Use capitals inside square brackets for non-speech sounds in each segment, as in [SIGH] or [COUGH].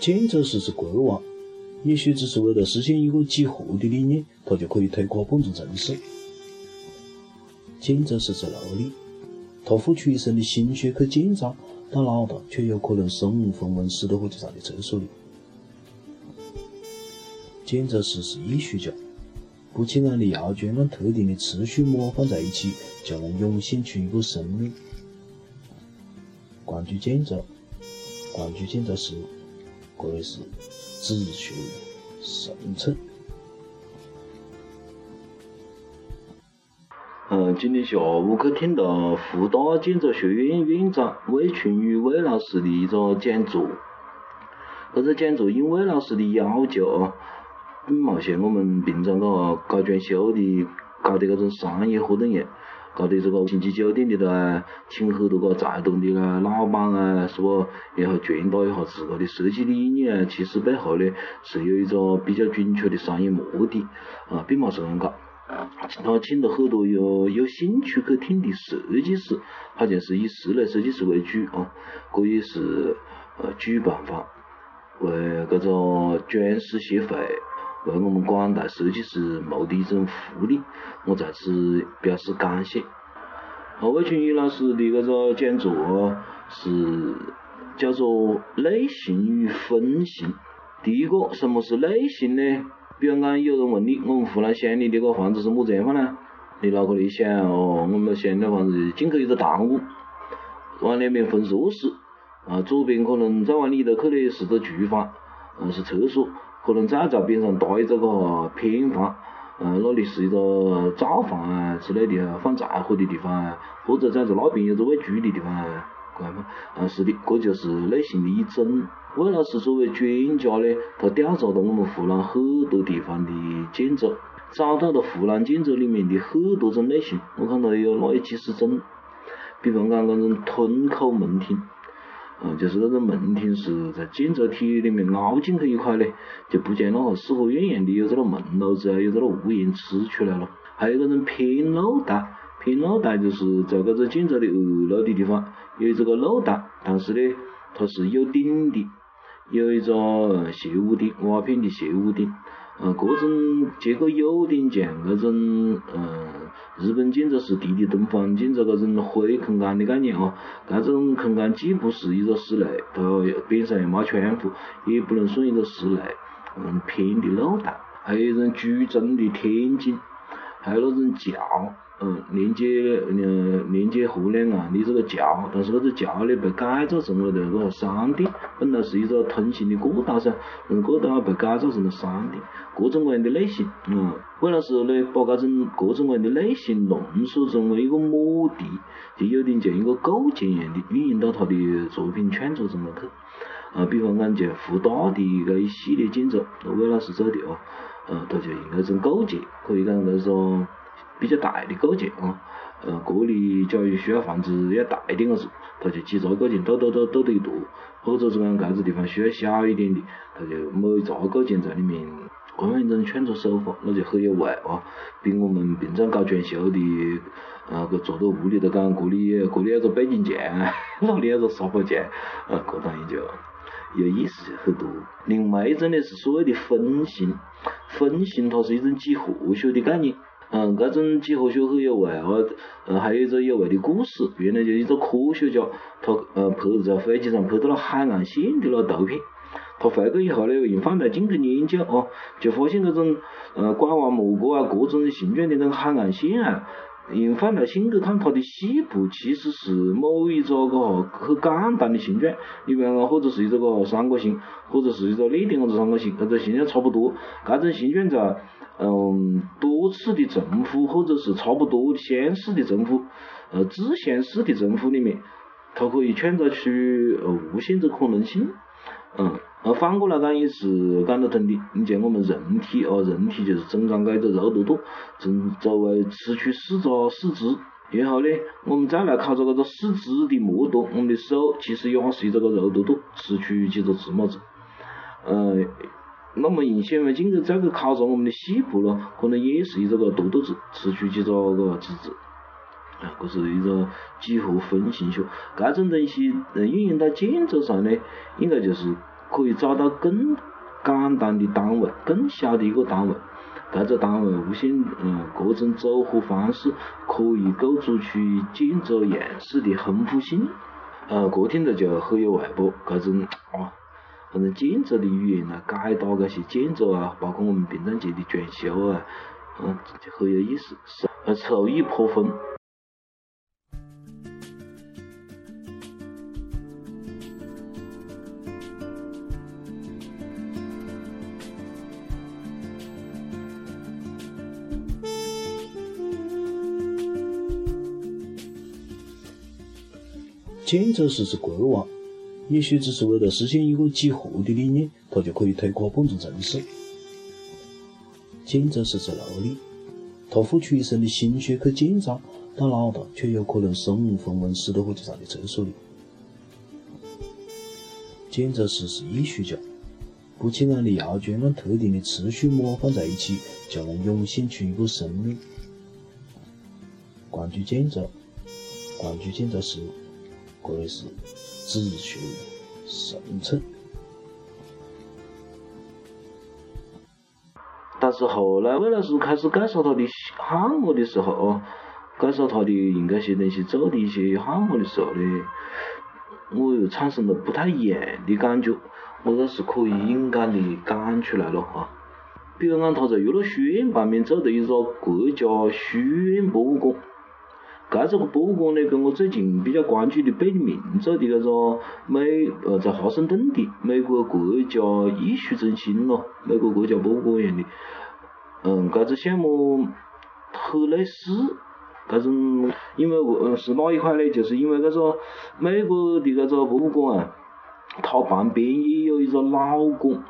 建筑师是国王，也许只是为了实现一个几何的理念，他就可以推垮半座城市。建筑师是奴隶，他付出一生的心血去建造，到老了却有可能身无分文，死在火车站的厕所里。建筑师是艺术家，不起眼的窑砖按特定的次序模放在一起，就能涌现出一个生命。关注建筑，关注建筑师，这里是自学深层。嗯，今天下午去听了湖大建筑学院院长魏群宇魏老师的一个讲座，这个讲座应魏老师的要求啊。并冇像我们平常个搞装修的搞的搿种商业活动样，搞的这个星级酒店里头啊，请很多个财团的啊老板啊，是不？然后传达一下自个的设计理念啊，其实背后呢是有一个比较准确的商业目的啊，并不是啷个。他请了很多有有兴趣去听的设计师，好像是以室内设计师为主啊，这也是呃主办方为搿个装饰协会。为我们广大设计师谋的一种福利，我在此表示感谢。魏群宇老师的这个讲座是叫做类型与分型。第一个，什么是类型呢？比如讲，有人问你，我们湖南乡里的个房子是么子样法呢？你脑壳里想哦，我们乡里房子进去一个堂屋，往两边分卧室，啊，左边可能再往里头去的是个厨房，嗯，是厕所。可能再在边上搭一个个偏房，嗯，那里是一个灶房啊之类的放柴火的地方啊，或者再在那边有个喂猪的地方啊，这样嘛，嗯，是的，这就是类型的一种。魏老师作为专家呢，他调查了我们湖南很多地方的建筑，找到了湖南建筑里面的很多种类型，我看到有那有几十种，比方讲那种吞口门厅。嗯，就是那种门厅是在建筑体里面凹进去一块嘞，就不像那个四合院一样的有这个门楼子啊，有这个屋檐支出来了。还有那种偏露带，偏露带就是在搿个建筑的二楼的地方有这个露带，但是呢，它是有顶的，有一个斜屋顶，瓦片的斜屋顶。嗯，这种结构有点像那种嗯，日本建筑是提的东方建筑那种灰空间的概念哦。这种空间既不是一个室内，它边上又没窗户，也不能算一个室内，嗯，偏的露台。还有一种居中的天井，还有那种桥。嗯，连接嗯连接河两岸的这个桥，但是这个桥呢被改造成为了那个商店，本来是一个通行的过道噻，嗯，过道被改造成了商店，各种各样的类型，嗯，魏老师呢把这种各种各样的类型浓缩成为一个母题，就有点像一个构件一样的运用到他的作品创作中来去，啊，比方讲像湖大的这一系列建筑，魏老师做的哦，嗯，他就用那种构件，可以讲那种。比较大的构件啊，呃，这里假如需要房子要大一点个子，他就几杂构件都都都都得一坨，或者是讲搿子地方需要小一点的，他就某一杂构件在里面，这样一种创作手法，那就很有味啊，比我们平常搞装修的，呃，搿坐到屋里头讲，这里这里有个背景墙，[LAUGHS] 那里有个沙发墙，呃，这当然就有意思很多。另外一种呢是所谓的分型，分型它是一种几何学的概念。嗯，搿种几何学很有味哦，嗯，还有一个有味的故事，原来就一个科学家，他呃拍在飞机上拍到了海岸线的那图片，他回去以后呢，用放大镜去研究哦，就发现搿种呃拐弯抹角啊，各种形状的那种海岸线啊，用放大镜去看它的细部，其实是某一个个很简单的形状，你比方讲或者是一个三角形，或者是一个立点样子三角形，搿个形状差不多，搿种形状在。嗯，多次的重复或者是差不多相似的重复，呃，自相似的重复里面，它可以创造出呃无限的可能性。嗯，而反过来讲也是讲得通的。你像我们人体啊，人体就是中间这个肉坨坨，从周围吃出四个四肢，然后呢，我们再来考察这个四肢的末端，我们的手其实也是一个肉坨坨，吃出几个字么子，嗯。那么用显微镜去再去考察我们的细部咯，可能也是一个个坨坨子，吃出几个个子子，啊，这是一个几何分形学。这种东西运用到建筑上呢，应该就是可以找到更简单的单位、更小的一个单位。该个单位无限嗯各种组合方式可以构筑出建筑样式的丰富性。呃，这听着就很有味不？这种啊，反正建筑的语言来解答这些建筑啊，包括我们平常节的装修啊，嗯，就很有意思，是呃，收益颇丰。建筑师是国王，也许只是为了实现一个几何的理念，他就可以推垮半座城市。建筑师是奴隶，他付出一生的心血去建造，但脑袋却有可能身无分文死在火车站的厕所里。建筑师是艺术家，不起眼的窑砖按特定的次序模放在一起，就能涌现出一个生命。关注建筑，关注建筑师。可谓是子虚神称。但是后来魏老师开始介绍他的项目的时候哦，介绍他的应该些那些做的一些项目的时候呢，我又产生了不太一样的感觉，我倒是可以勇敢的讲出来了哈。比如讲，他在岳麓书院旁边做的一个国家书院博物馆。搿个博物馆呢，跟我最近比较关注的贝聿铭做的搿个美呃在华盛顿的美国国家艺术中心咯，美国国家博物馆一样的，嗯，搿个项目很类似，搿种因为呃是哪一块呢？就是因为搿个美国的搿个博物馆啊，它旁边也有一个老馆。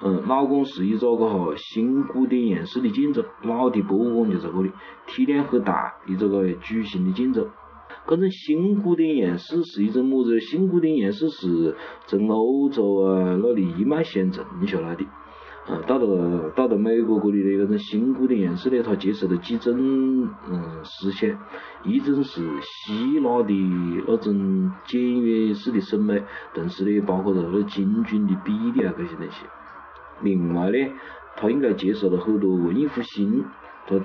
嗯，老馆是一个个哈新古典样式的建筑，老的博物馆就在这里，体量很大，一个个矩形的建筑。这种新古典样式是一种么子？新古典样式是从欧洲啊那里一脉相承下来的。嗯，到了到了美国这里的这种新古典样式呢，它接受了几种嗯思想，一种是希腊的那种简约式的审美，同时呢，包括着那精准的比例啊这些东西。另外呢，他应该接受了很多文艺复兴，他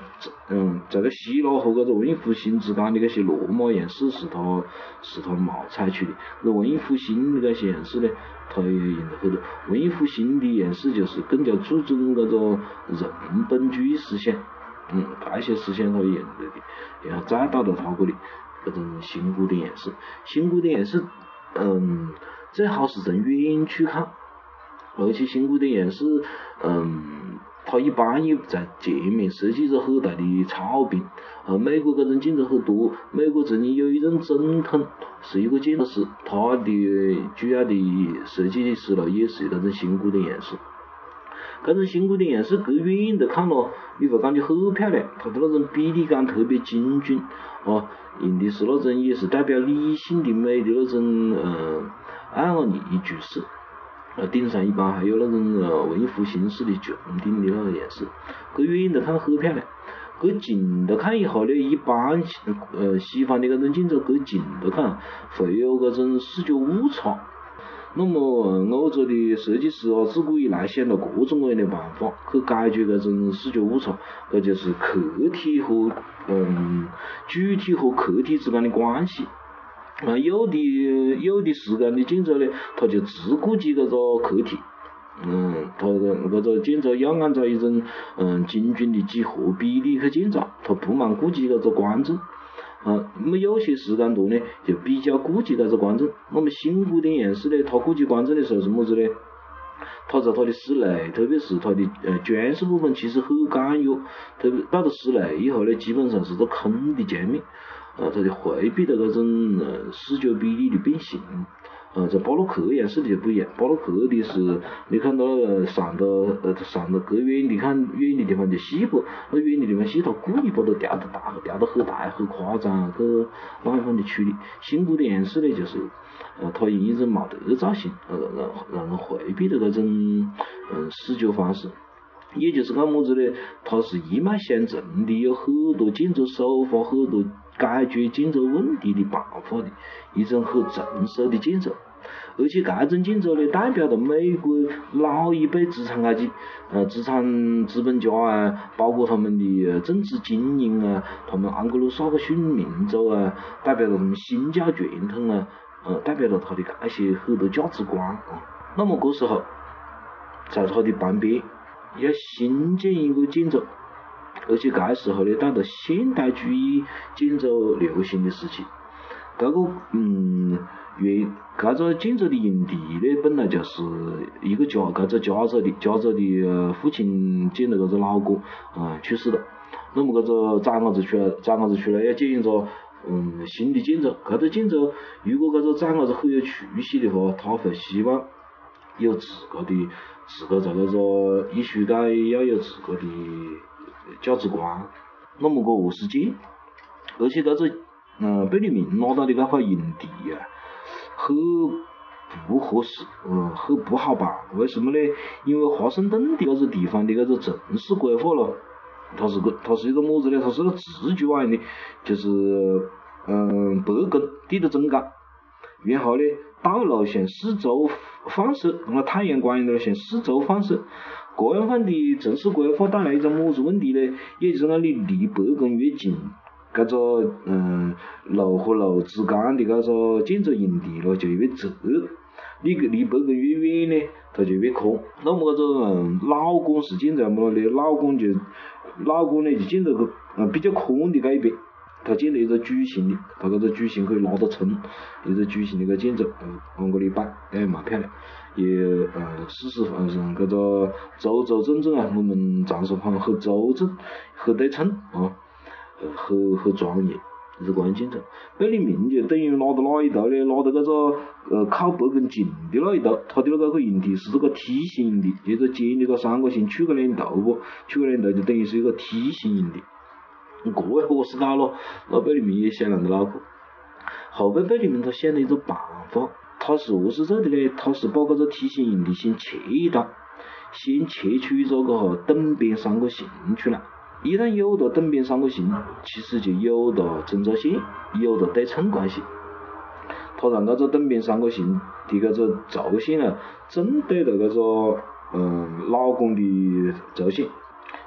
嗯，在个希腊和搿个文艺复兴之间的搿些罗马样式是他是他冒采取的。搿文艺复兴的搿些样式呢，他也用了很多。文艺复兴的样式就是更加注重搿个人本主义思想，嗯，这些思想他用了的。然后再到了他搿里，搿种新古典样式，新古典样式，嗯，最好是从远处看。而且新古典样式，嗯，它一般也在前面设计着很大的草坪。而美国这种建筑很多，美国曾经有一任总统是一个建筑师，他的主要的设计师咯也是那种新古典样式。这种新古典样式，隔远的看咯，你会感觉很漂亮，它的那种比例感特别精准，哦，用的是那种也是代表理性的美的那种嗯爱奥尼柱式。呃，顶上一般还有那种呃文艺复兴式的穹顶的那个样式，搁远的看很漂亮，搁近的看以后呢，一般呃西方的那种建筑搁近的看会有搿种视觉误差。那么欧洲的设计师啊，自古以来想了各种各样的办法去解决搿种视觉误差，搿就是客体和嗯主体和客体之间的关系。啊，有的有的时间的建筑呢，它就只顾及搿个客体，嗯，它搿个建筑要按照一种嗯精准的几何比例去建造，它不蛮顾及搿个观众，啊，那么有些时间段呢，就比较顾及搿个观众。那么新古典样式呢，它顾及观众的时候是么子呢？它在它的室内，特别是它的呃装饰部分，其实很简约，特别到了室内以后呢，基本上是个空的墙面。呃，它就回避了搿种呃视觉比例的变形。呃，在巴洛克样式的就不一样，巴洛克的是你看到上到呃上到隔远你看远的地方就细不，那远的地方细，它故意把它调得大，调得很大很夸张，去那一方的处理。新古典样式呢，就是呃，它用一种冇得造型，呃让让人回避的搿种嗯视觉方式。也就是讲么子呢？它是一脉相承的，有很多建筑手法，很多解决建筑问题的办法的一种很成熟的建筑。而且这种建筑呢，代表着美国老一辈资产阶级，呃，资产资本家啊，包括他们的政治精英啊，他们安格鲁萨克逊民族啊，代表着他们新教传统啊，呃，代表着他的这些很多价值观啊。那么这时候，在他的旁边要新建一个建筑，而且这时候呢，到了现代主义建筑流行的时期，这个嗯。原搿个建筑的用地呢，本来就是一个家，搿个家族的家族的父亲建了搿个老馆，啊去世了。那么搿个长伢子出来，长伢子出来要建一个嗯新的建筑。搿个建筑如果搿个长伢子很有出息的话，他会希望有自个的自个在搿个艺术界要有自个的价值观。那么个何是建？而且搿个嗯贝聿铭拿到的那块用地啊。很不合适，嗯，很不好办。为什么呢？因为华盛顿的那个地方的搿个城市规划咯，它是个，它是一个么子呢？它是个直角弯的，就是嗯，白宫地的中间，然后呢，道路向四周放射，那个太阳光呢向四周放射。这样范的城市规划带来一种么子问题呢？也就是讲，你离白宫越近。搿个嗯路和路之间的搿个建筑用地咯就越窄，你离白宫越远呢，它就越宽。那么搿个老馆是建在么呢？老馆就老馆呢就建在个嗯比较宽的搿一边，它建了一个矩形的，它搿个矩形可以拉得撑，一个矩形的个建筑，嗯往搿里摆，也蛮漂亮，也嗯事实上搿个周周正正啊，我们常说讲很周正，很对称啊。很很庄严，是这样建筑。贝聿铭就等于拉到哪一头呢？拉到搿个呃靠北宫近的那一头，他的那个用地是这个梯形用地，就是建的个三角形去个两头不？出个两头就等于是一个梯形用地。这要何是搞咯？那贝聿铭也想啷个脑壳。后边贝聿铭他想了一个办法，他是何是做的呢？他是把搿个梯形用地先切一刀，先切出一个搿个等边三角形出来。一旦有了等边三角形，其实就有了中轴线，有了对称关系。他让搿个等边三角形的搿个轴线啊，正对着搿个嗯老公的轴线，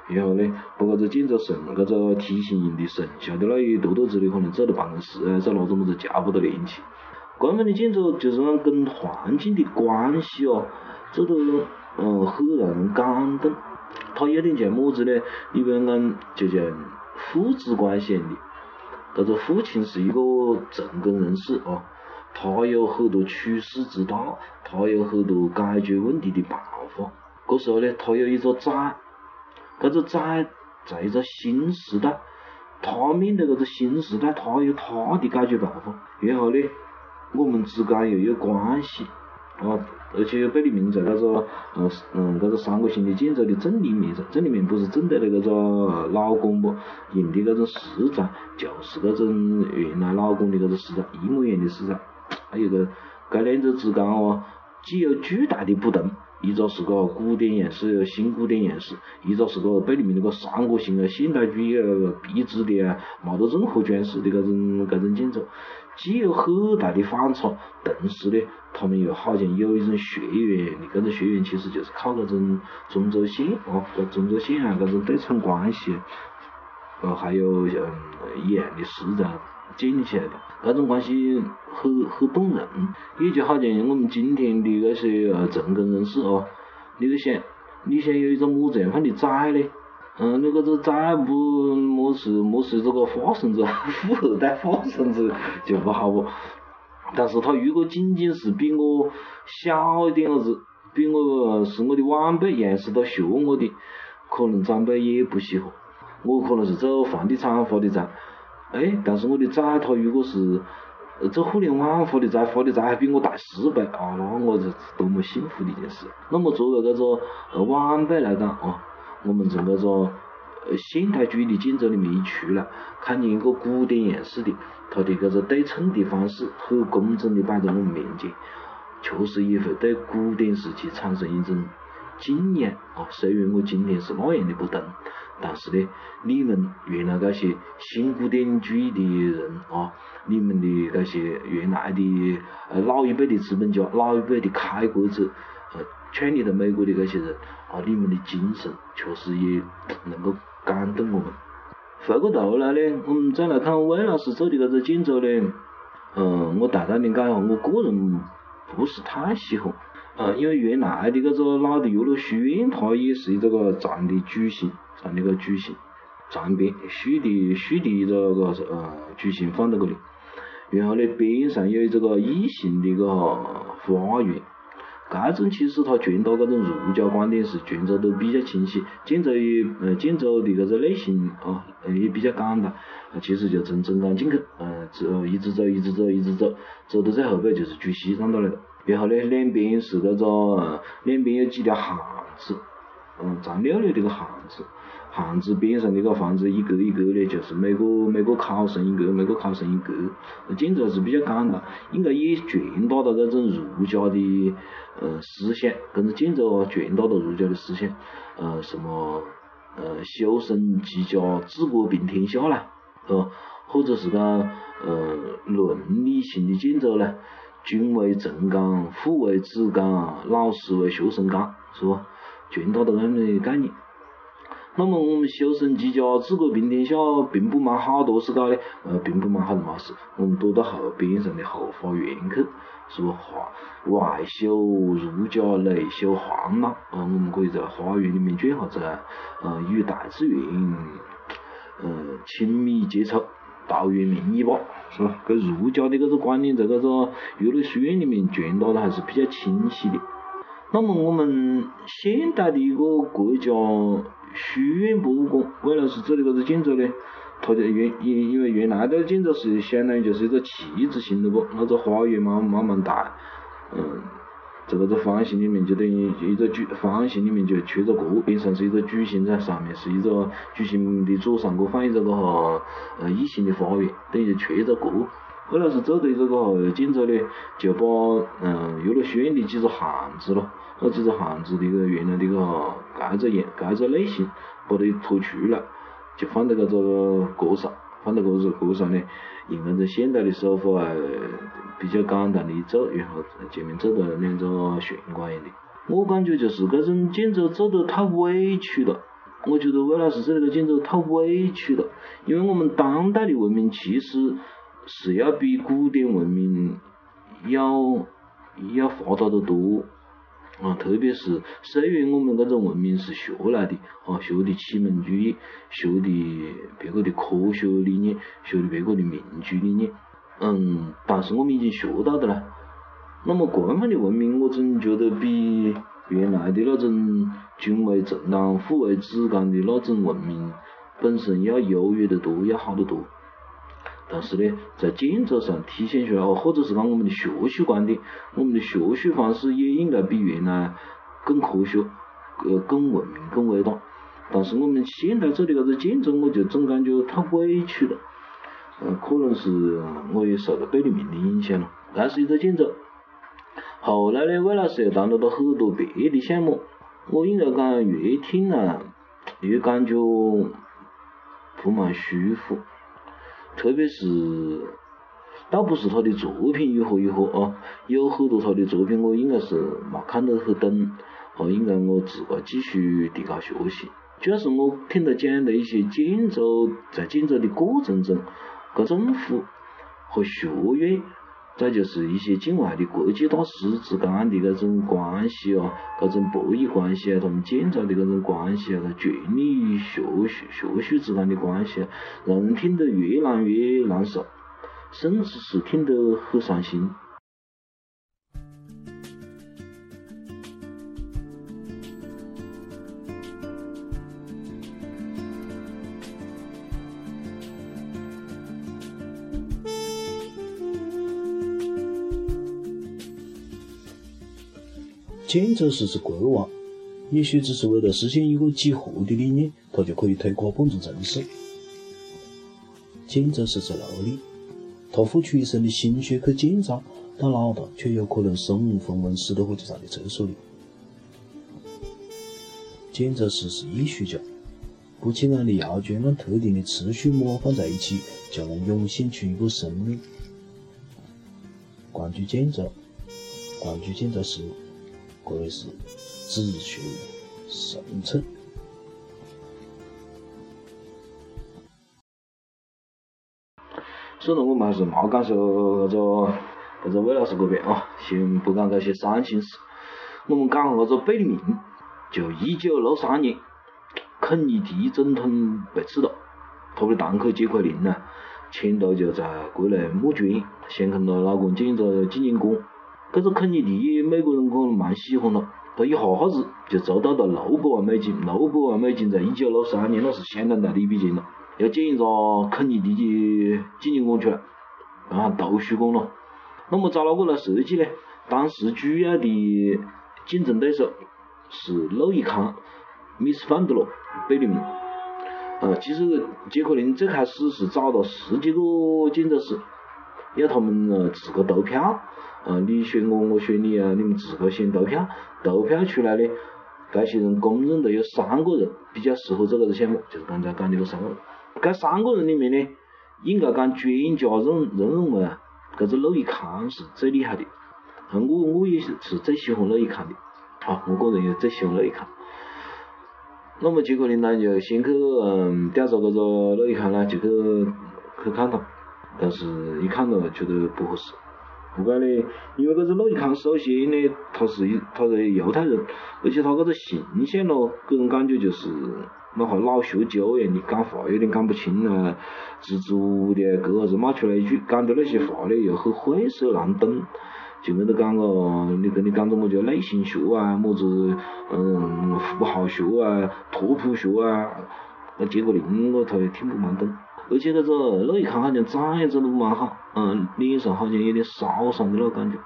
然后呢，把搿个建筑剩搿个梯形用地剩下的那一坨坨子，可能做了办公室啊，做哪种么子家把它连起。这样的建筑就是讲跟环境的关系哦，做得嗯很让人感动。他有点像么子呢？你比如讲，就像父子关系样的。搿个父亲是一个成功人士哦，他有很多处世之道，他有很多解决问题的办法。这时候呢，他有一个崽，搿个崽在一个新时代，他面对搿个新时代，他有他的解决办法。然后呢，我们之间又有关系。啊，而且贝聿铭在那个，嗯，嗯，个三角形的建筑的正立面上，正立面不是正对着搿个老馆不？用的那种石材，就是那种原来老馆的搿个石材，一模一样的石材。还有个，搿两者之间哦，既有巨大的不同，一个是个古典样式，新古典样式，一个是个贝聿铭那个三角形啊，现代主义啊，笔直的啊，冇得任何装饰的搿种搿种建筑。既有很大的反差，同时呢，他们又好像有一种血缘的，搿种血缘其实就是靠搿种中轴线哦，搿中轴线啊，搿种对称关系，呃，还有像一样的石材建立起来的，搿种关系很很动人，也就好像我们今天的那些呃成功人士哦，你就想，你想有一个么子样范的崽呢？嗯，你搿个再不么是么是这个花生子，富二代花生子就不好不。但是他如果仅仅是比我小一点子，比我是我的晚辈，样式都学我的，可能长辈也不喜欢。我可能是做房地产发的财，哎，但是我的崽他如果是做互联网发的财，发的财还比我大十倍，啊，那我是多么幸福的一件事。那么作为搿个晚辈来讲啊。我们从搿个呃现代主义的建筑里面一出来，看见一个古典样式的，它的搿个对称的方式很工整的摆在我们面前，确实也会对古典时期产生一种敬仰啊。虽然我今天是那样的不同，但是呢，你们原来那些新古典主义的人啊，你们的那些原来的呃老一辈的资本家、老一辈的开国者，呃，创立的美国的那些人啊，你们的精神确实也能够感动我们。回过头来呢，我们再来看魏老师做的这个建筑呢，嗯，我大胆的讲一下，我个人不是太喜欢。呃，因为原来的搿个老的岳麓书院，它也是一个个长的矩形，长的个矩形，长边竖的竖的一个个呃矩形放在搿里，然后呢边上有一个异形的个花园，搿种其实它传达搿种儒家观点是传达都比较清晰，建筑也呃建筑的搿个类型啊也比较简单，其实就从中间进去，呃走一直走一直走一直走，走到最后边就是主西站到来了。然后呢，两边是搿个，两边有几条巷子，嗯，长溜溜的个巷子，巷子边上的个房子一格一格的，就是每个每个考生一格，每个考生一格，建筑还是比较简单，应该也传达了搿种儒家的呃思想，搿种建筑啊传达了儒家的思想，呃什么呃修身齐家治国平天下啦，呃或者是讲呃伦理性的建筑啦。君为臣纲，父为子纲，老师为学生纲，是不？传达的咁的概念。那么我们修身齐家治国平天下，并不忙好多事搞嘞，呃，并不忙好多事。我们躲到后边上的后花园去，是不？外修儒家，内修黄老，呃，我们可以在花园里面转下子，呃，与大自然，呃，亲密接触。陶渊明一把，是吧？搿儒家的搿个观念在搿个岳麓书院里面传达的还是比较清晰的。那么我们现代的一个国家书院博物馆，魏老师做的搿个建筑呢，它就原因因为原来的建筑是相当于就是一个旗子形的啵，那个花园慢慢慢大，嗯。在搿个方形里面，就等于一个矩方形里面就缺个角，边上是一个矩形在，上面是一个矩形的左上角放一个个哈呃异形的花园，等于缺一个角。后来是做的这个建筑呢，就把嗯岳麓书院的几个巷子咯，那几个巷子的个原来的个搿个样搿个类型，把它拖出来，就放在搿个角上，放在搿个角上呢。用那种现代的手法啊，比较简单的一做，然后前面做了两个玄关一样的。我感觉就是搿种建筑做得太委屈了。我觉得魏老师做那个建筑太委屈了，因为我们当代的文明其实是要比古典文明要要发达得多。啊，特别是虽然我们搿种文明是学来的，啊，学的启蒙主义，学的别个的科学理念，学的别个的民主理念，嗯，但是我们已经学到的啦。那么官方的文明，我总觉得比原来的那种君为臣纲，父为子纲的那种文明本身要优越得多，要好得多。但是呢，在建筑上体现出来，或者是讲我们的学术观点，我们的学术方式也应该比原来更科学，呃，更文明，更伟大。但是我们现在做的搿个建筑，我就总感觉太委屈了。呃，可能是我也受到贝聿铭的影响了。搿是一个建筑。后来呢，魏老师又谈到了很多别的项目，我应该讲越听呢，越感觉不蛮舒服。特别是，倒不是他的作品如何如何啊，有很多他的作品我应该是没看得很懂，哦，应该我自个继续提高学习。主要是我听他讲的一些建筑，在建筑的过程中，搿政府和学院。再就是一些境外的国际大师之间的搿种关系啊，搿种博弈关系啊，他们建造的搿种关系啊，权力学术学术之间的关系啊，让人听得越难越难受，甚至是听得很伤心。建筑师是国王，也许只是为了实现一个几何的理念，他就可以推垮半座城市。建筑师是奴隶，他付出一生的心血去建造，到老了却有可能身无分文，死在火车站的厕所里。建筑师是艺术家，不起眼的药卷按特定的次序模放在一起，就能涌现出一个生命。关注建筑，关注建筑师，这里是自学生存。首先，我们还是莫讲说搿个搿个魏老师这边啊，先不讲搿些伤心事。我们讲下搿个贝聿铭，就一九六三年，肯尼迪总统被刺了，他的堂客杰奎琳呢，前头就在国内募捐，先跟她老公建一个纪念馆。搿个肯尼迪美国人可能蛮喜欢他，他一下子就筹到了六百万美金，六百万美金在一九六三年那是相当大的一笔钱了。要建一个肯尼迪的纪念馆出来，啊，图书馆咯。那么找哪个来设计呢？当时主要的竞争对手是路易康、米斯范德罗、贝聿铭。呃，其实杰克林最开始是找了十几个建筑师，要他们呃自个投票，呃，你选我，我选你啊，你们自个先投票，投票出来呢，这些人公认的有三个人比较适合做这个项目，就是刚才讲的那三个人。这三个人里面呢，应该讲专家认认为啊，这个陆毅康是最厉害的，我我也是是最喜欢陆毅康的，啊，我个人也最喜欢陆毅康。那么结果林呢就先去嗯调查这个陆毅康呢，就去去看他，但是一看到觉得不合适，何解呢？因为这个陆毅康首先呢，他是一他是犹太人，而且他这个形象咯，给人感觉就是。那哈老学究一样的，讲话有点讲不清啊，支支吾吾的，隔下子冒出来一句，讲的那些话呢又很晦涩难懂，就跟你讲个，你跟你讲个么叫内心学啊，么子嗯符号学啊，拓扑学啊，那结果令我他也听不蛮懂，而且那个陆毅康好像长也长得蛮好，嗯，脸上好像有点烧伤的那个感觉。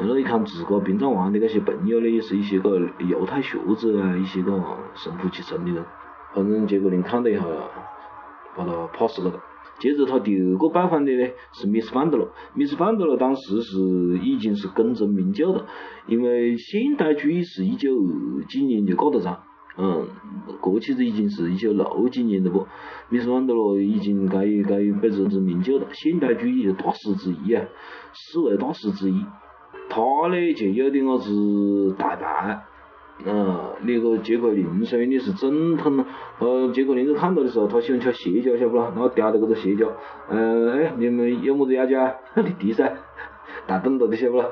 那一看自个殡葬完的那些朋友呢，也是一些个犹太学者啊，一些个神乎其神的人。反正杰克林看了一下，把他 pass 了。接着他第二个拜访的呢是米斯范德罗，米斯范德罗当时是已经是功成名就了，因为现代主义是一九二几年就搞得着，嗯，过去子已经是一九六几年了不？米斯范德罗已经该该辈子是名就了，现代主义的大师之一啊，四位大师之一。他呢就有点子大牌，嗯，那个杰克林虽然你是总统，呃，杰克林看到的时候，他喜欢吃蟹脚，晓不咯？然后叼着这个蟹脚，呃，哎，你们有么子要求啊？你提噻，大懂得的晓不咯？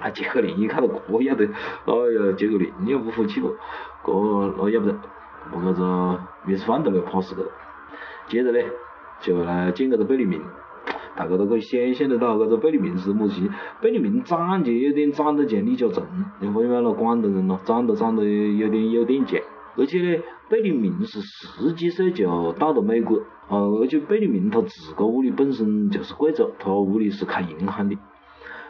啊，杰克林一看到这要得，哎呀，杰克林你也不服气不？这那要不得，把这个米斯范德来跑死了。接着呢，就来见这个贝聿铭。大家都可以想象得到，搿个贝聿铭是么子？贝聿铭长就有点长得像李嘉诚，你发现没咯？广东人咯，长得长得有点有点像。而且呢，贝聿铭是十几岁就到了美国，啊，而且贝聿铭他自个屋里本身就是贵族，他屋里是开银行的，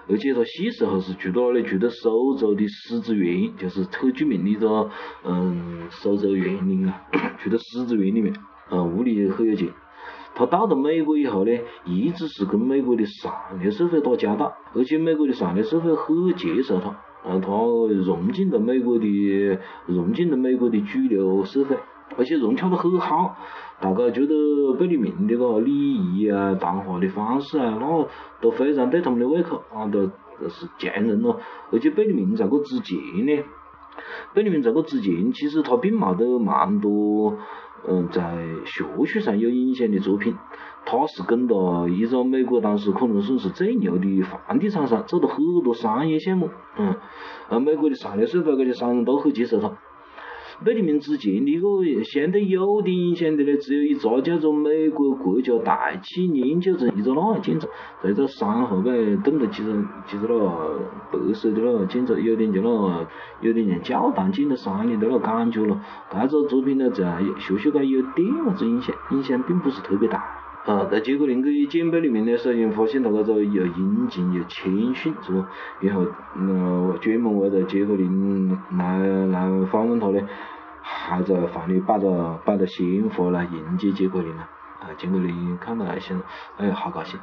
而且他细时候是住到哪里？住到苏州的狮子园，就是很著名的一个嗯苏州园林啊，[COUGHS] 住到狮子园里面，嗯，屋里很有钱。他到了美国以后呢，一直是跟美国的上流社会打交道，而且美国的上流社会很接受他，啊，他融进了美国的融进了美国的主流社会，而且融洽得很好，大家觉得贝聿铭的个礼仪啊、谈话的方式啊，那都非常对他们的胃口，啊，都都是强人咯。而且贝聿铭在这之前呢，贝聿铭在这之前，其实他并冇得蛮多。嗯，在学术上有影响的作品，他是跟到一个美国当时可能算是最牛的房地产商做了很多商业项目，嗯，而美国的上流社会这些商人都很接受他。贝聿铭之前的一个相对有点影响的呢，只有一个叫做美国国家大气研究中一个那建筑，在一个山后边栋了几个几个那白色的那建筑，有点就那有点像教堂建在山里的那感觉咯。这个作品呢，在学术界有点子影响，影响并不是特别大。啊，在杰克林去见贝聿铭的时候，发现他这个又殷勤又谦逊，是不？然后，嗯，专门为了杰克林来来访问他呢，还在饭里摆着摆着鲜花来迎接杰克林啊！啊，杰克林看到还想，哎，好高兴，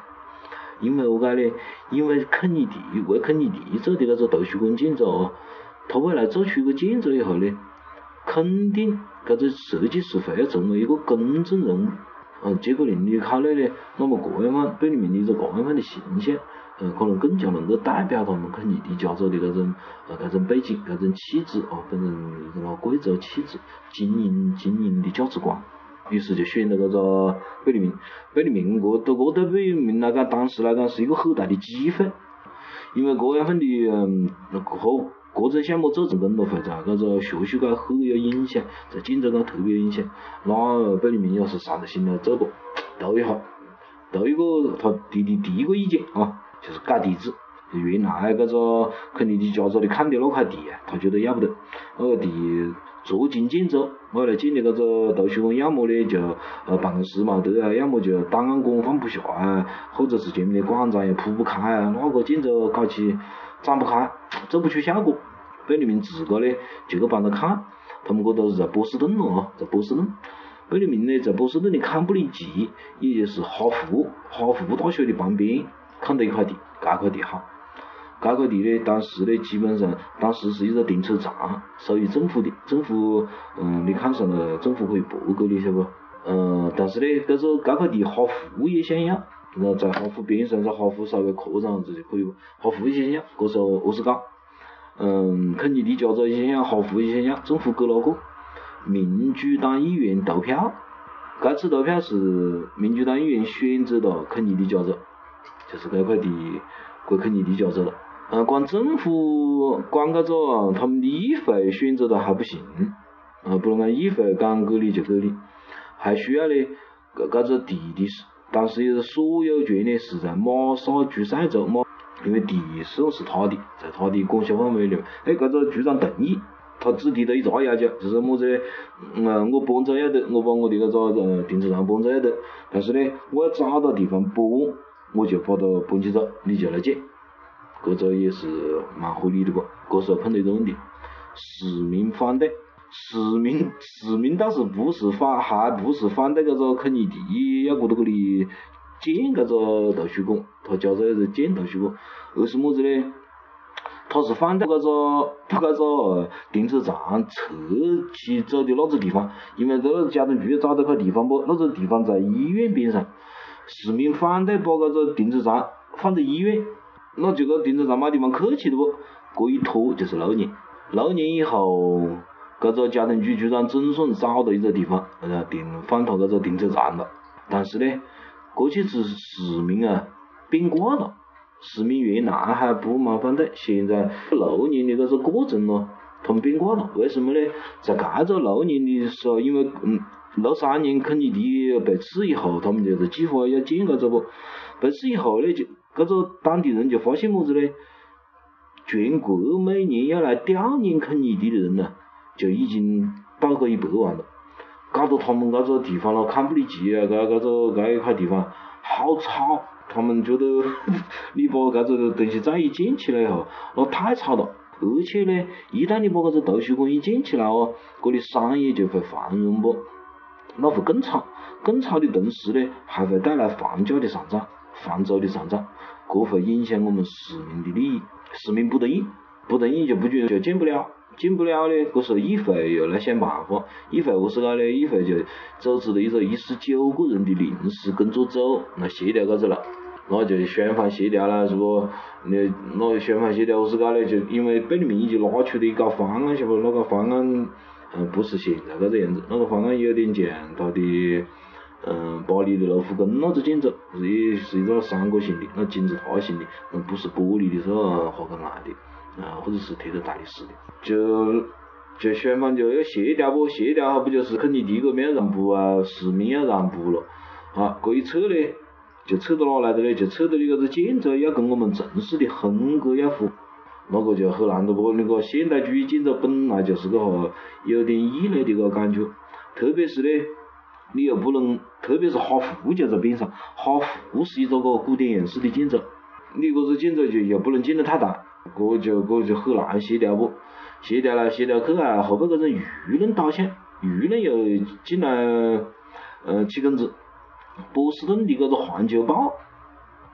因为何解呢？因为肯尼迪为肯尼迪做的那个图书馆建筑哦，他未来做出一个建筑以后呢，肯定搿个设计师会要成为一个公众人物，嗯，结果令你考虑呢，那么这样方贝聿铭的一个这样的形象，嗯，可能更加能够代表他们肯尼迪家族的搿种呃搿种背景、搿种气质哦，搿种什么贵族气质、精英精英的价值观。于是就选了搿个贝聿铭。贝聿铭搿对搿对贝聿铭来讲，当时来讲是一个很大的机会，因为搿样份的嗯后搿种项目做成功了，会在搿个学术界很有影响，在建筑界特别有影响。那贝聿铭也是上了心来做啵，头一下，头一个他提的第一个意见啊，就是改地址。就原来搿个肯尼迪家族的看的那块地啊，他觉得要不得，那个地。捉襟见肘，我来建立搿个图书馆，要么呢就呃办公室冇得啊，要么就档案馆放不下啊，或者是前面的广场也铺不开啊，那个建筑搞起展不开，做不出效果。贝聿铭自个呢就去帮着看，他们搿都是在波士顿咯哦，在波士顿。贝聿铭呢在波士顿的坎布里奇，也就是哈佛哈佛大学的旁边，看到一块地，搿块地好。这块地呢，当时呢，基本上当时是一个停车场，属于政府的。政府，嗯，你看上了，政府可以拨给你，晓得不？嗯，但是呢，这个这块地哈佛也想要，然后在哈佛边上，在哈佛稍微扩张下子就可以。哈佛也想要，这时候何是搞？嗯，肯尼迪家族也想要，哈佛也想要，政府给哪个？民主党议员投票，这次投票是民主党议员选择了肯尼迪家族，就是这块地归肯尼迪家族了。嗯，光政府管搿个，他们的议会选择了还不行，啊，不能讲议会讲给你就给你，还需要呢，搿搿个地的，当时也是所有权呢是在马萨诸塞州，马，因为地算是他的，在他的管辖范围里面，哎，搿个局长同意，他只提了一个要求，就是么子呢？嗯，我搬走要得，我把我的搿个呃停车场搬走要得，但是呢，我要找到地方搬，我就把它搬起走，你就来建。搿个也是蛮合理的啵，搿时候碰到一个问题，市民反对，市民市民倒是不是反，还不是反对搿个肯尼迪要搁到搿里建搿个图书馆，他家族要是建图书馆，而是么子呢？他是反对搿个把搿个停车场撤起走的那个地方，因为在那个交通局找到块地方啵，那个地方在医院边上，市民反对把搿个停车场放在医院。那就个停车场没地方去去了不？这一拖就是六年，六年以后，搿个交通局局长总算找到一个地方，呃，停放他搿个停车场了。但是呢，过去是市民啊变卦了，市民原来还不蛮反对，现在六年的搿个过程咯，他们变卦了。为什么呢？在搿个六年的时候，因为嗯，六三年肯尼迪被刺以后，他们就是计划要建搿个不？被刺以后呢就。搿个当地人就发现么子呢？全国每年要来悼念肯尼迪的人呢，就已经到个一百万了。搞得他们搿个地方咯，坎布里奇啊，搿搿个搿一块地方好吵，他们觉得 [LAUGHS] 你把搿个东西再一建起来以后，那太吵了。而且呢，一旦你把搿个图书馆一建起来哦，搿里商业就会繁荣不？那会更吵，更吵的同时呢，还会带来房价的上涨。房租的上涨，这会影响我们市民的利益。市民不同意，不同意就不准就建不了，建不了呢，这时候议会又来想办法。议会何是搞呢？议会就组织了一个一十九个人的临时工作组来协调搿个了。那就双方协调了，是不？那那双方协调何是搞呢？就因为贝聿铭已经拿出了一个方案，晓不？那个方案嗯不是现在这个样子，那个方案有点像他的。嗯，巴黎的卢浮宫那个建筑是一是一个三角形的，那金字塔形的，嗯，不是玻璃的，是花岗岩的，啊，或者是贴着大理石的，就就双方就要协调不？协调不就是肯尼迪个面让步啊，市民要让步了，啊，这一撤呢，就撤到哪来的呢？就撤到你搿个建筑要跟我们城市的风格要符，那个就很难的不？那个现代主义建筑本来就是个哈有点异类的个感觉，特别是呢。你又不能，特别是哈佛就在边上，哈佛是一个个古典样式的建筑，你搿个建筑就又不能建得太大，搿就搿就很难协调不？协调来协调去啊，后背搿种舆论导向，舆论又进来，呃，起工资，波士顿的搿个环球报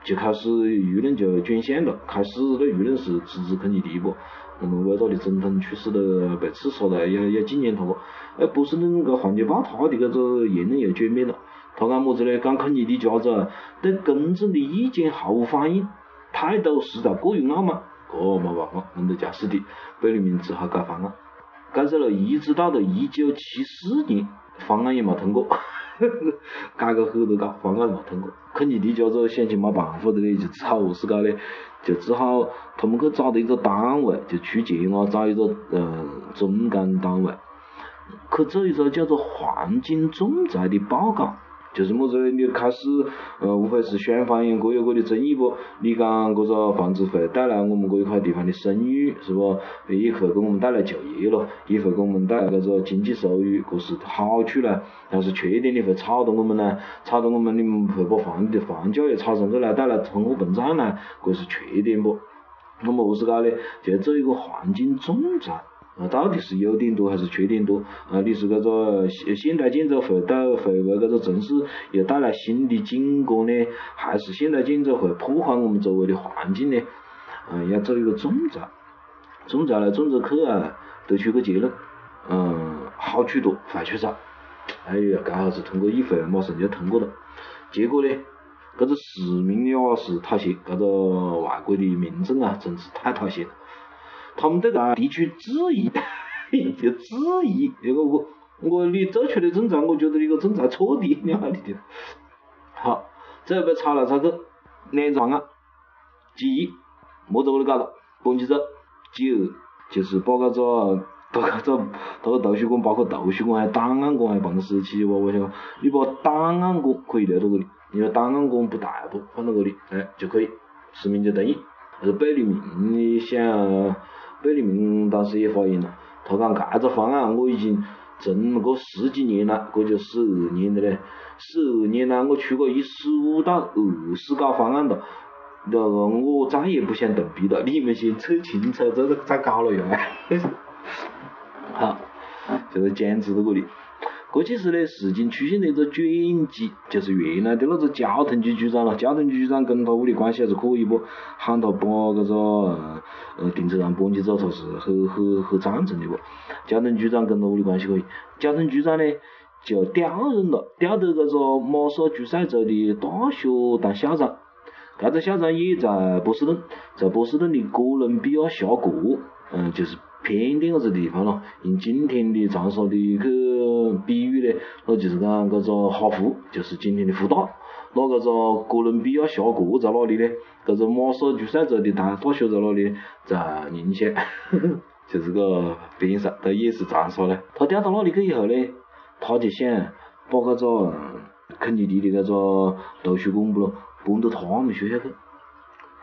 就开始舆论就转向了，开始那舆论是支持肯尼迪不？我们伟大的总统去世了，被刺杀了，要要纪念他不？哎，波士顿个《汉报》他的搿个言论又转变了，他讲么子呢？讲肯尼迪家族对公众的意见毫无反应，态度实在过于傲慢。搿没办法，我们假使的，贝聿铭只好改方案，改着了，一直到了一九七四年，方案也没通过。[LAUGHS] 改个很多搞，方案没通过。肯尼迪家族想起没办法的嘞，就只好何是搞嘞？就只好他们去找的一个单位，就出钱啊，找一个呃中间单位，去做一个叫做环境仲裁的报告。就是么子？你开始，呃，无非是双方各有各的争议不？你讲搿个房子会带来我们搿一块地方的声誉，是不？也会给我们带来就业咯，也会给我们带来搿个经济收入，搿是好处唻。但是缺点的会吵到我们呢，吵到我们你们会把房的房价也炒上去来，带来通货膨胀呢，搿是缺点不？那么何是搞呢？就要做一个环境仲裁。啊，到底是优点多还是缺点多？啊，你是搿个现现代建筑会带会为搿个城市又带来新的景观呢，还是现代建筑会破坏我们周围的环境呢？嗯，要做一个仲裁，仲裁来仲裁去啊，得出个结论。嗯，好处多，坏处少。哎呀，搿下子通过议会马上就通过了。结果呢，搿个市民呀是妥协，搿个外国的民众啊真是太妥协了。他们对搿提出质疑，就质疑，这个我我你做出的仲裁，我觉得你个仲裁错的，你看你的。好，最后被吵来吵去，两个方案，其一，莫在屋里搞了，搬起走；其二，就是把搿个，把搿个，那个图书馆，包括图书馆还档案馆还办公室七七八八些，你把档案馆可以留到这里，因为档案馆不大不放到搿里，哎，就可以，市民就同意。而贝聿铭想。贝聿铭当时也发言了，他讲搿个方案我已经存了个十几年了，搿就十二年了嘞，十二年来我出过一十五到二十个方案了，那个我再也不想动笔了，你们先扯清楚再再搞了哟。好，就是僵持在搿里。过去时呢，事情出现了一个转机，就是原来的那个交通局局长了，交通局局长跟他屋里关系还是可以不？喊他把搿个呃停车场搬起走，他是很很很赞成的不？交通局长跟他屋里关系可以，交通局长呢就调任了，调到搿个马萨诸塞州的大学当校长，搿个校长也在波士顿，在波士顿的哥伦比亚峡谷，嗯，就是。偏点个子地方咯，用今天的长沙的去比喻呢，那就是讲搿个哈佛，就是今天的复大。那搿个哥伦比亚峡谷在哪里呢？搿个马萨诸塞州的大学在哪里？在宁夏，就是个边上，它也是长沙嘞。他调到那里去以后呢，他就想把搿个肯尼迪的搿个图书馆不咯，搬到他们学校去。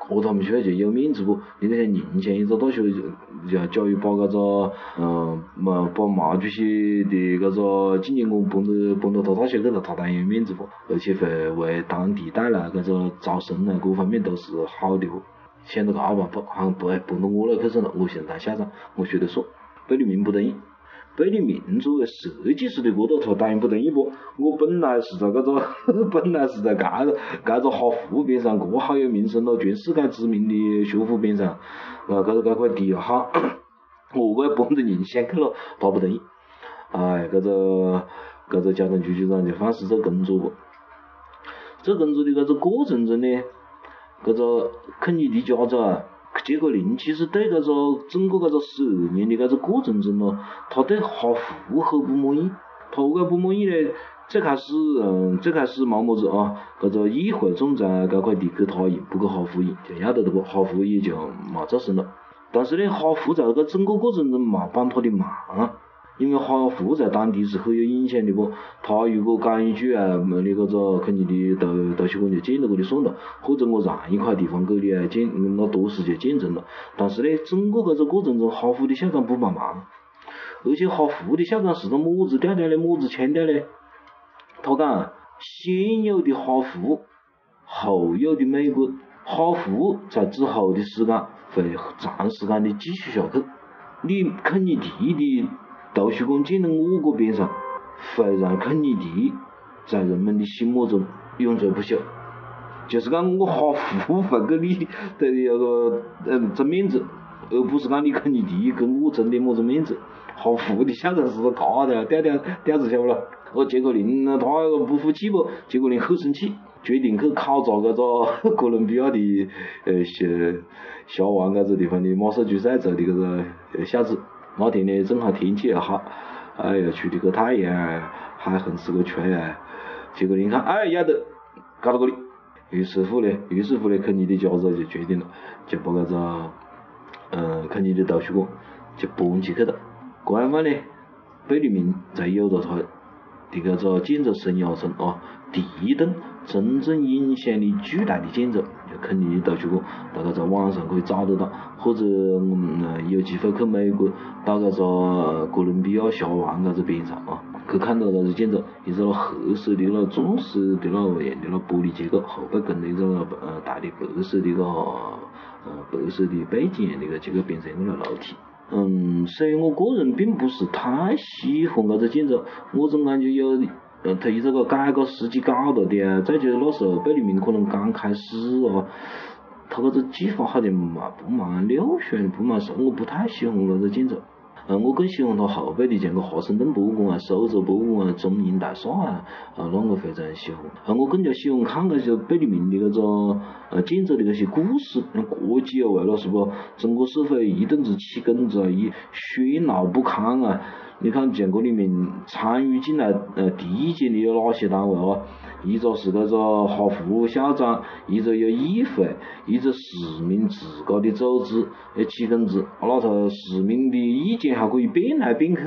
和他们学校就有面子不？你看像宁夏一个大学，就假如把搿个，嗯，毛把毛主席的搿个纪念馆搬到搬到他大学去了，他当然有面子不？而且会为当地带来搿个招生啊，各方面都是好的不？想到搿个办法，好像不搬到我那去算了，我现在当校长，我说了算。贝聿铭不同意。贝聿铭作为设计师的角度，他当然不同意不？我本来是在搿个，[LAUGHS] 本来是在搿个搿个哈佛边上，搿好有名声咯，全世界知名的学府边上，啊，搿个搿块地又好，我个要搬到宁乡去了，他不同意。哎，搿个搿个交通局局长就放肆做工作不？做工作的搿个过程中呢，搿个肯尼迪家族。结果林其实对搿个整个搿个十二年的搿个过程中咯，他对哈佛很不满意。他何解不满意呢？最开始，嗯，最开始冇么子啊，搿个议会总裁搿块地给他用，不给哈佛用，就要得的不？哈佛也就冇做声了。但是呢，哈佛在搿个整个过程中冇帮他的忙。因为哈佛在当地是很有影响的不，他如果讲一句啊，你搿个肯尼迪图图书馆就建在搿里算了，或者我让一块地方给你啊建，那多时就建成了。但是呢，整个搿个过程中，哈佛的校长不帮忙，而且哈佛的校长是个么子调调呢？么子腔调呢？他讲，先有的哈佛，后有的美国，哈佛在之后的时间会长时间的继续下去，你肯尼迪的。图书馆建在我这边上，会让肯尼迪在人们的心目中永垂不朽。就是讲我哈佛会给你的那个嗯争面子，而不是讲你肯尼迪跟我争点么子面子。哈佛的校长是嘎的，屌屌屌子晓不咯？哦，杰克林他不服气不？杰克林很生气，决定去考察搿个 [LAUGHS] 哥伦比亚的呃下下湾搿个地方的马萨诸塞州的搿个小子。那天呢正好天气也好，哎呀，出的个太阳还很是个吹啊。结果你看，哎，要得，搞到这里。于是乎呢，于是乎呢，肯尼的家族就决定了，就把搿个嗯肯尼的图书馆就搬起去了。官方呢，贝聿铭才有了他的这个建筑生涯中啊第一栋真正影响力巨大的建筑，就肯尼迪图书馆，大家在网上可以找得到，或者嗯有机会去美国到搿个哥伦比亚峡湾搿个边上啊，去看到搿个建筑，一个黑色的那钻石的那样的那玻璃结构，后背跟那个呃大的白色的个呃白色的背景样的个结构变成一个楼梯。嗯，虽然我个人并不是太喜欢搿个建筑，我总感觉有呃，他一这个改革时机搞了的，再就是那时候贝聿铭可能刚开始哦，他搿个计划好像嘛不蛮流畅，不蛮是，我不太喜欢那个建筑。嗯，我更喜欢他后背的像个华盛顿博物馆啊、苏州博物馆啊、中银大厦啊，啊，那我非常喜欢。啊，我更加喜欢看那些贝聿铭的搿个呃建筑的那些故事。国际又为了是不？中国社会一顿子起梗子啊，一喧闹不堪啊！你看像搿里面参与进来呃第一届的有哪些单位哦？一个是搿个哈佛校长，一个有议会，一个市民自家的组织要起工资，那头市民的意见还可以变来变去。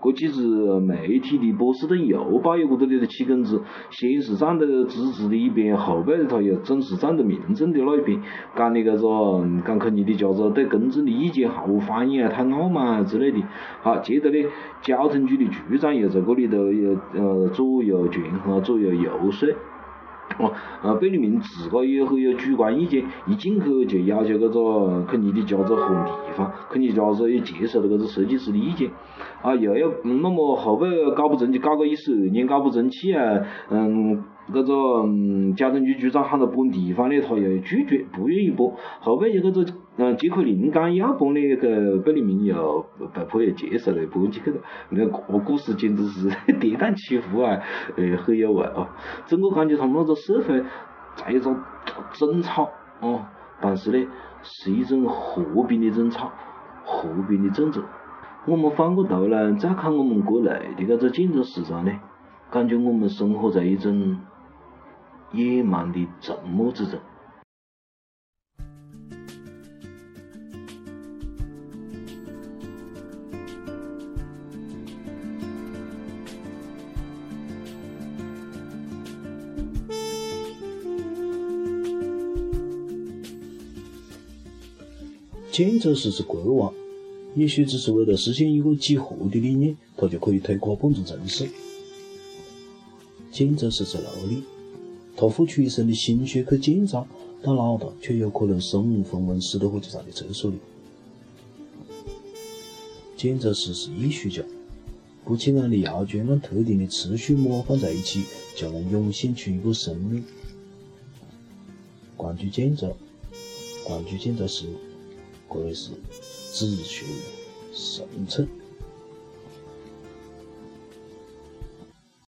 搿几只媒体的波士顿邮报又搿里头起工资，先是站在支持的一边，后背头又总是站在民众的那一边，讲的搿个讲肯尼迪家族对公众的意见毫无反应啊，太傲慢啊之类的。好，接着呢，交通局的局长又在搿里头又呃左右权衡，左右游说。哦，呃，贝聿铭自个也很有主观意见，一进去就要求搿个肯尼迪家族换地方，肯尼迪家族也接受了搿个设计师的意见，啊，又要那么后背搞不成就搞个一十二年搞不成器啊，嗯。搿个，交通局局长喊他搬地方呢，他又拒绝，不愿意搬。后背就搿个嗯，杰克林讲要搬呢，搿贝聿铭又被迫又接受了，搬进去了。那个 [LAUGHS] 故事简直是 [LAUGHS] 跌宕起伏啊，呃，很有味哦。整个感觉他们那个社会在一种争吵哦，但是呢，是一种和平的争吵，和平的战争。我们反过头来再看我们国内的搿个建筑市场呢，感觉我们生活在一种。野蛮的沉默之中。建筑师是国王，也许只是为了实现一个几何的理念，他就可以推垮半座城市。建筑师是奴隶。他付出一生的心血去建造，到老了却有可能身无分文，死在火车站的厕所里。建筑师是艺术家，不起眼的窑砖按特定的次序模放在一起，就能涌现出一个生命。关注建筑，关注建筑师，可谓是子虚神策。